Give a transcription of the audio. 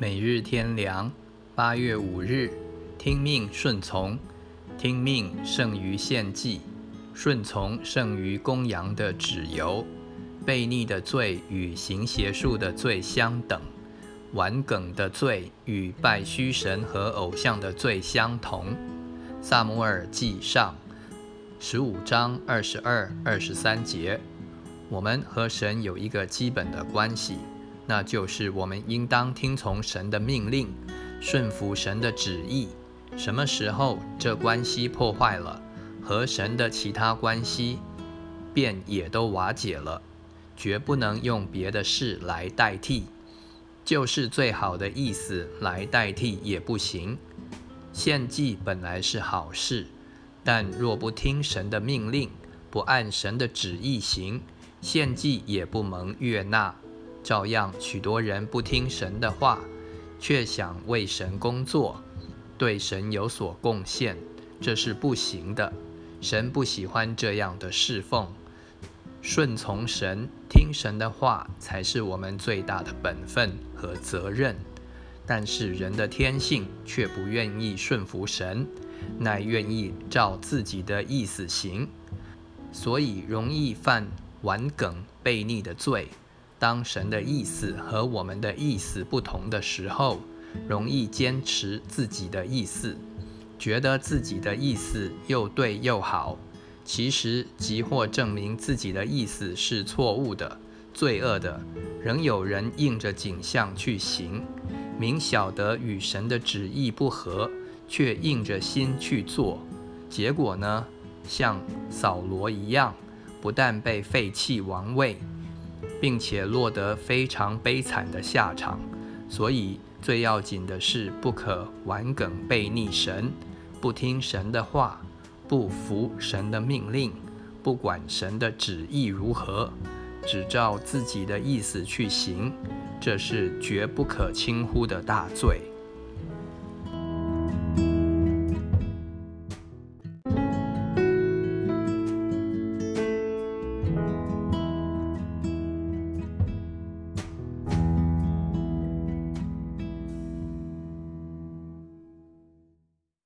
每日天良，八月五日，听命顺从，听命胜于献祭，顺从胜于公羊的脂油。悖逆的罪与行邪术的罪相等，顽梗的罪与拜虚神和偶像的罪相同。萨姆尔记上十五章二十二、二十三节，我们和神有一个基本的关系。那就是我们应当听从神的命令，顺服神的旨意。什么时候这关系破坏了，和神的其他关系便也都瓦解了，绝不能用别的事来代替，就是最好的意思来代替也不行。献祭本来是好事，但若不听神的命令，不按神的旨意行，献祭也不蒙悦纳。照样，许多人不听神的话，却想为神工作，对神有所贡献，这是不行的。神不喜欢这样的侍奉。顺从神、听神的话，才是我们最大的本分和责任。但是人的天性却不愿意顺服神，乃愿意照自己的意思行，所以容易犯顽梗悖逆的罪。当神的意思和我们的意思不同的时候，容易坚持自己的意思，觉得自己的意思又对又好。其实，即或证明自己的意思是错误的、罪恶的，仍有人应着景象去行，明晓得与神的旨意不合，却硬着心去做。结果呢，像扫罗一样，不但被废弃王位。并且落得非常悲惨的下场，所以最要紧的是不可玩梗背逆神，不听神的话，不服神的命令，不管神的旨意如何，只照自己的意思去行，这是绝不可轻忽的大罪。